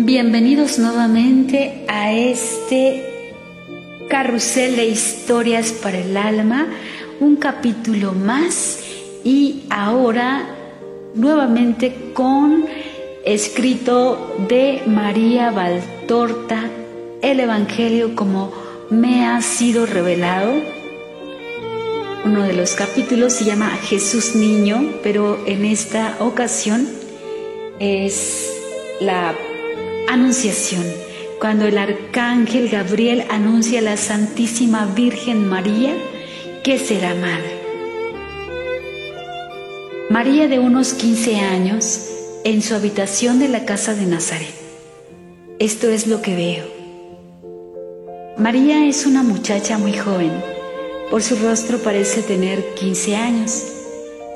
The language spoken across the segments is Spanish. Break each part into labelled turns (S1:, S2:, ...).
S1: Bienvenidos nuevamente a este carrusel de historias para el alma, un capítulo más y ahora nuevamente con escrito de María Valtorta, el Evangelio como me ha sido revelado. Uno de los capítulos se llama Jesús Niño, pero en esta ocasión es la Anunciación, cuando el arcángel Gabriel anuncia a la Santísima Virgen María que será madre. María de unos 15 años en su habitación de la casa de Nazaret. Esto es lo que veo. María es una muchacha muy joven. Por su rostro parece tener 15 años.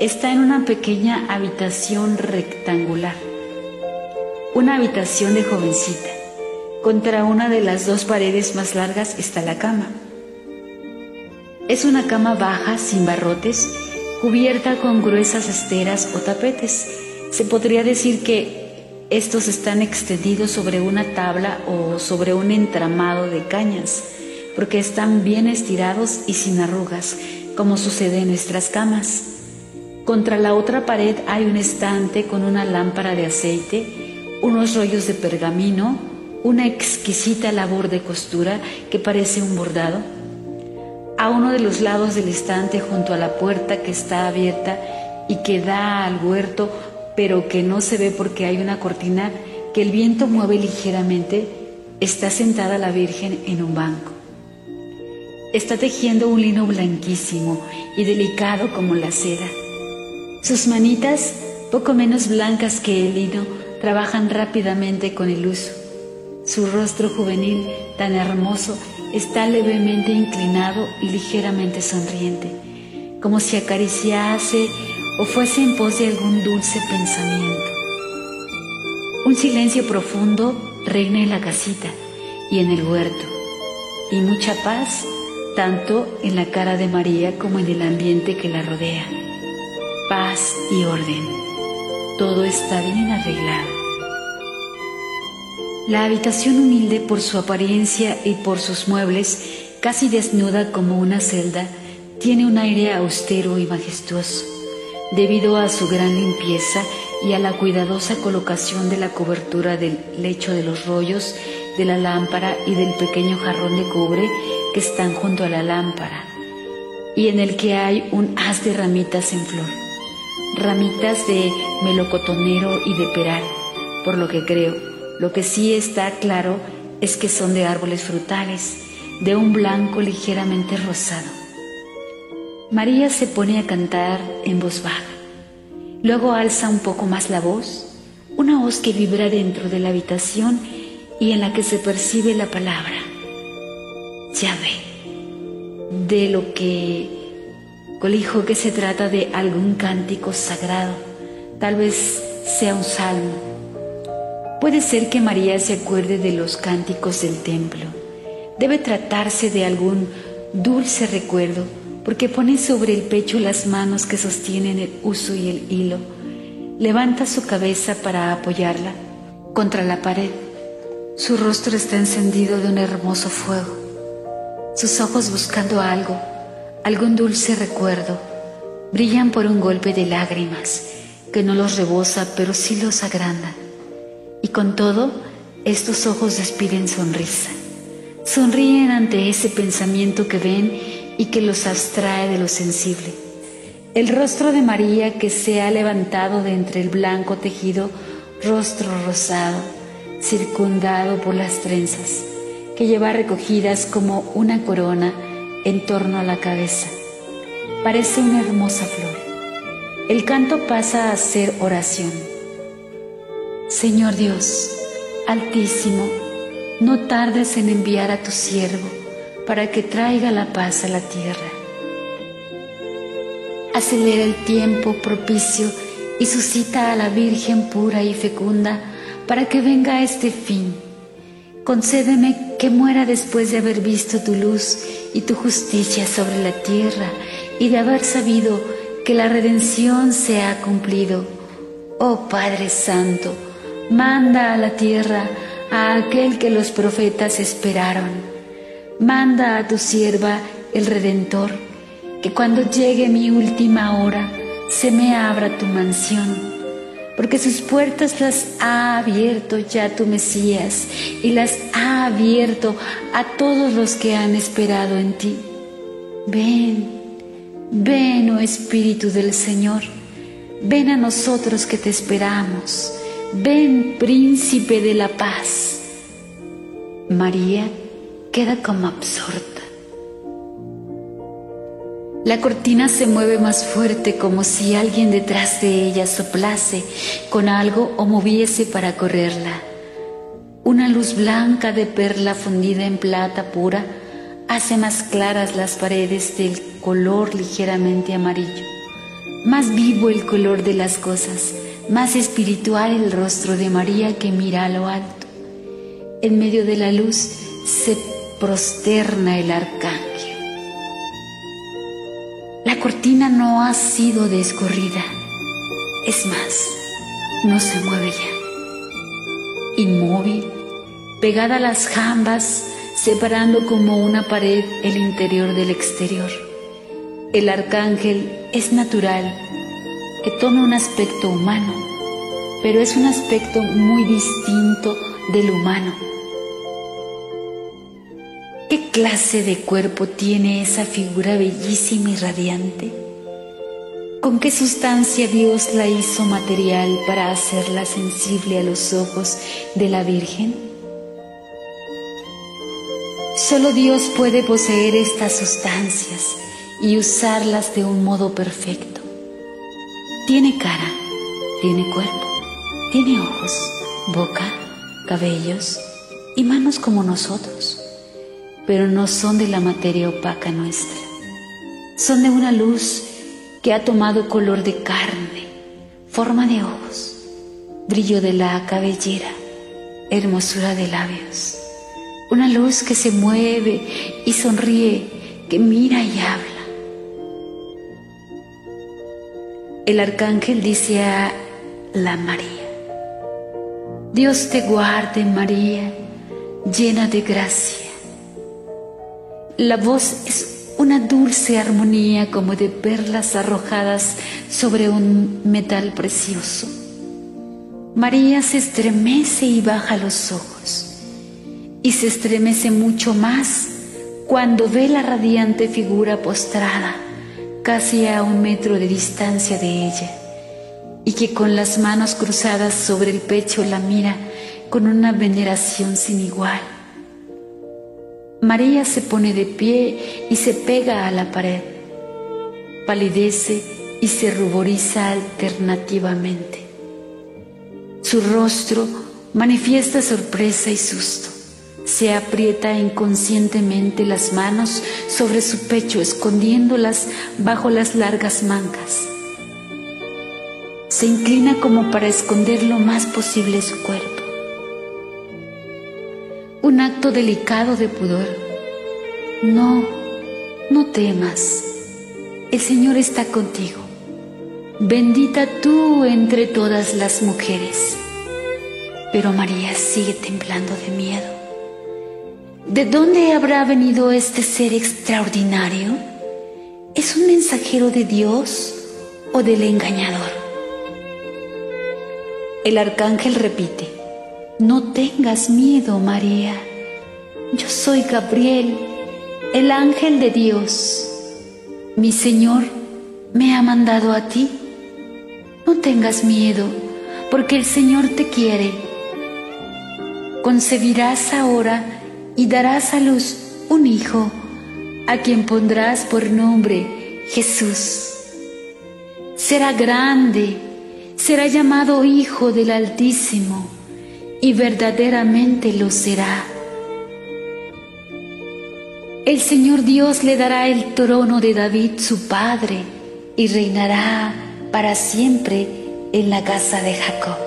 S1: Está en una pequeña habitación rectangular una habitación de jovencita. Contra una de las dos paredes más largas está la cama. Es una cama baja, sin barrotes, cubierta con gruesas esteras o tapetes. Se podría decir que estos están extendidos sobre una tabla o sobre un entramado de cañas, porque están bien estirados y sin arrugas, como sucede en nuestras camas. Contra la otra pared hay un estante con una lámpara de aceite unos rollos de pergamino, una exquisita labor de costura que parece un bordado. A uno de los lados del estante junto a la puerta que está abierta y que da al huerto, pero que no se ve porque hay una cortina que el viento mueve ligeramente, está sentada la Virgen en un banco. Está tejiendo un lino blanquísimo y delicado como la seda. Sus manitas, poco menos blancas que el lino, trabajan rápidamente con el uso. Su rostro juvenil, tan hermoso, está levemente inclinado y ligeramente sonriente, como si acariciase o fuese en pos de algún dulce pensamiento. Un silencio profundo reina en la casita y en el huerto, y mucha paz tanto en la cara de María como en el ambiente que la rodea. Paz y orden todo está bien arreglado. La habitación humilde por su apariencia y por sus muebles, casi desnuda como una celda, tiene un aire austero y majestuoso, debido a su gran limpieza y a la cuidadosa colocación de la cobertura del lecho de los rollos, de la lámpara y del pequeño jarrón de cobre que están junto a la lámpara, y en el que hay un haz de ramitas en flor ramitas de melocotonero y de peral, por lo que creo. Lo que sí está claro es que son de árboles frutales, de un blanco ligeramente rosado. María se pone a cantar en voz baja. Luego alza un poco más la voz, una voz que vibra dentro de la habitación y en la que se percibe la palabra. Ya ve, de lo que Colijo que se trata de algún cántico sagrado, tal vez sea un salmo. Puede ser que María se acuerde de los cánticos del templo. Debe tratarse de algún dulce recuerdo, porque pone sobre el pecho las manos que sostienen el uso y el hilo. Levanta su cabeza para apoyarla contra la pared. Su rostro está encendido de un hermoso fuego, sus ojos buscando algo algún dulce recuerdo, brillan por un golpe de lágrimas que no los rebosa pero sí los agranda. Y con todo, estos ojos despiden sonrisa. Sonríen ante ese pensamiento que ven y que los abstrae de lo sensible. El rostro de María que se ha levantado de entre el blanco tejido, rostro rosado, circundado por las trenzas, que lleva recogidas como una corona en torno a la cabeza. Parece una hermosa flor. El canto pasa a ser oración. Señor Dios, Altísimo, no tardes en enviar a tu siervo para que traiga la paz a la tierra. Acelera el tiempo propicio y suscita a la Virgen pura y fecunda para que venga este fin Concédeme que muera después de haber visto tu luz y tu justicia sobre la tierra y de haber sabido que la redención se ha cumplido. Oh Padre Santo, manda a la tierra a aquel que los profetas esperaron. Manda a tu sierva el Redentor, que cuando llegue mi última hora se me abra tu mansión, porque sus puertas las ha abierto ya tu Mesías y las ha abierto a todos los que han esperado en ti. Ven, ven, oh Espíritu del Señor, ven a nosotros que te esperamos, ven, Príncipe de la Paz. María queda como absorta. La cortina se mueve más fuerte como si alguien detrás de ella soplase con algo o moviese para correrla. Una luz blanca de perla fundida en plata pura hace más claras las paredes del color ligeramente amarillo. Más vivo el color de las cosas, más espiritual el rostro de María que mira a lo alto. En medio de la luz se prosterna el arcángel. No ha sido descorrida, es más, no se mueve ya. Inmóvil, pegada a las jambas, separando como una pared el interior del exterior. El arcángel es natural, que toma un aspecto humano, pero es un aspecto muy distinto del humano. ¿Qué clase de cuerpo tiene esa figura bellísima y radiante? ¿Con qué sustancia Dios la hizo material para hacerla sensible a los ojos de la Virgen? Solo Dios puede poseer estas sustancias y usarlas de un modo perfecto. Tiene cara, tiene cuerpo, tiene ojos, boca, cabellos y manos como nosotros, pero no son de la materia opaca nuestra. Son de una luz que ha tomado color de carne, forma de ojos, brillo de la cabellera, hermosura de labios una luz que se mueve y sonríe, que mira y habla. El arcángel dice a la María, Dios te guarde María, llena de gracia. La voz es una dulce armonía como de perlas arrojadas sobre un metal precioso. María se estremece y baja los ojos y se estremece mucho más cuando ve la radiante figura postrada casi a un metro de distancia de ella y que con las manos cruzadas sobre el pecho la mira con una veneración sin igual. María se pone de pie y se pega a la pared, palidece y se ruboriza alternativamente. Su rostro manifiesta sorpresa y susto. Se aprieta inconscientemente las manos sobre su pecho, escondiéndolas bajo las largas mangas. Se inclina como para esconder lo más posible su cuerpo. Un acto delicado de pudor. No, no temas. El Señor está contigo. Bendita tú entre todas las mujeres. Pero María sigue temblando de miedo. ¿De dónde habrá venido este ser extraordinario? ¿Es un mensajero de Dios o del engañador? El arcángel repite, no tengas miedo, María. Yo soy Gabriel, el ángel de Dios. Mi Señor me ha mandado a ti. No tengas miedo, porque el Señor te quiere. Concebirás ahora y darás a luz un hijo, a quien pondrás por nombre Jesús. Será grande, será llamado Hijo del Altísimo, y verdaderamente lo será. El Señor Dios le dará el trono de David su padre, y reinará para siempre en la casa de Jacob,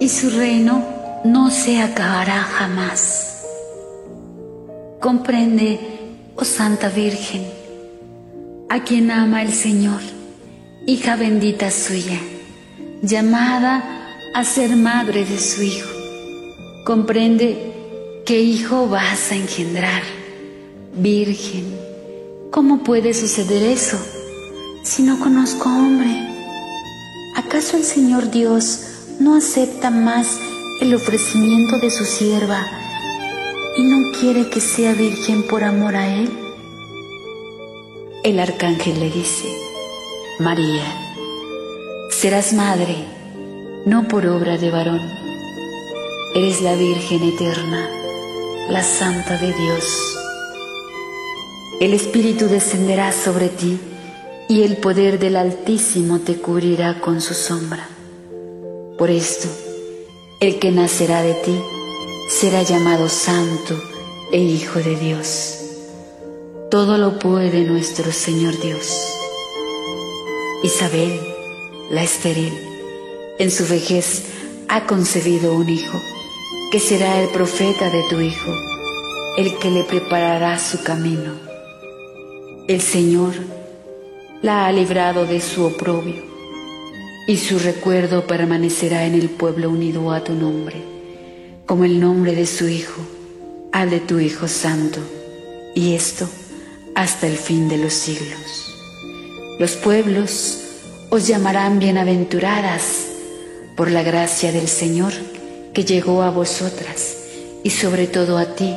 S1: y su reino no se acabará jamás. Comprende, oh Santa Virgen, a quien ama el Señor hija bendita suya, llamada a ser madre de su hijo. Comprende qué hijo vas a engendrar, virgen. ¿Cómo puede suceder eso si no conozco hombre? ¿Acaso el Señor Dios no acepta más el ofrecimiento de su sierva y no quiere que sea virgen por amor a Él? El arcángel le dice, María, serás madre, no por obra de varón, eres la Virgen eterna, la Santa de Dios. El Espíritu descenderá sobre ti y el poder del Altísimo te cubrirá con su sombra. Por esto, el que nacerá de ti será llamado Santo e Hijo de Dios. Todo lo puede nuestro Señor Dios. Isabel, la estéril, en su vejez ha concebido un hijo, que será el profeta de tu Hijo, el que le preparará su camino. El Señor la ha librado de su oprobio, y su recuerdo permanecerá en el pueblo unido a tu nombre, como el nombre de su Hijo, al de tu Hijo Santo, y esto hasta el fin de los siglos. Los pueblos os llamarán bienaventuradas por la gracia del Señor que llegó a vosotras, y sobre todo a ti,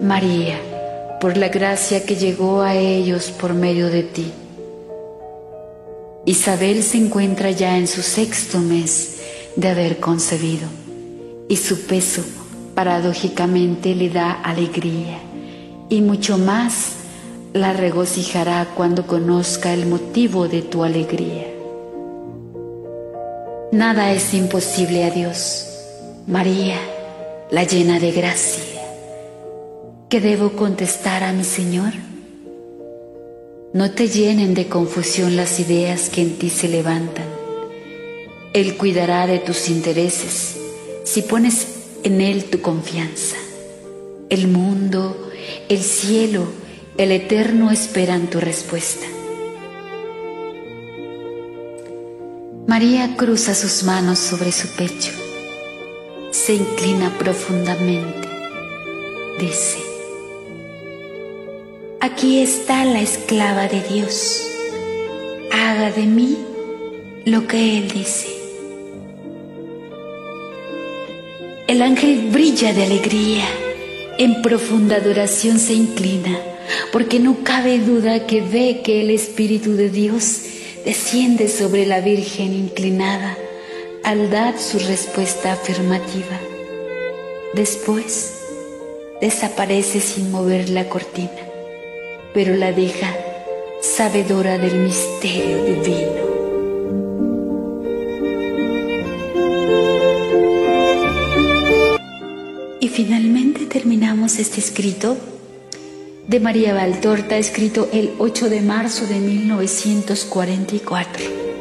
S1: María, por la gracia que llegó a ellos por medio de ti Isabel se encuentra ya en su sexto mes de haber concebido y su peso paradójicamente le da alegría y mucho más la regocijará cuando conozca el motivo de tu alegría. Nada es imposible a Dios. María, la llena de gracia. ¿Qué debo contestar a mi Señor? No te llenen de confusión las ideas que en ti se levantan. Él cuidará de tus intereses si pones en Él tu confianza. El mundo, el cielo, el eterno esperan tu respuesta. María cruza sus manos sobre su pecho, se inclina profundamente, dice, Aquí está la esclava de Dios. Haga de mí lo que Él dice. El ángel brilla de alegría, en profunda adoración se inclina, porque no cabe duda que ve que el Espíritu de Dios desciende sobre la Virgen inclinada al dar su respuesta afirmativa. Después desaparece sin mover la cortina pero la deja sabedora del misterio divino. Y finalmente terminamos este escrito de María Valtorta, escrito el 8 de marzo de 1944.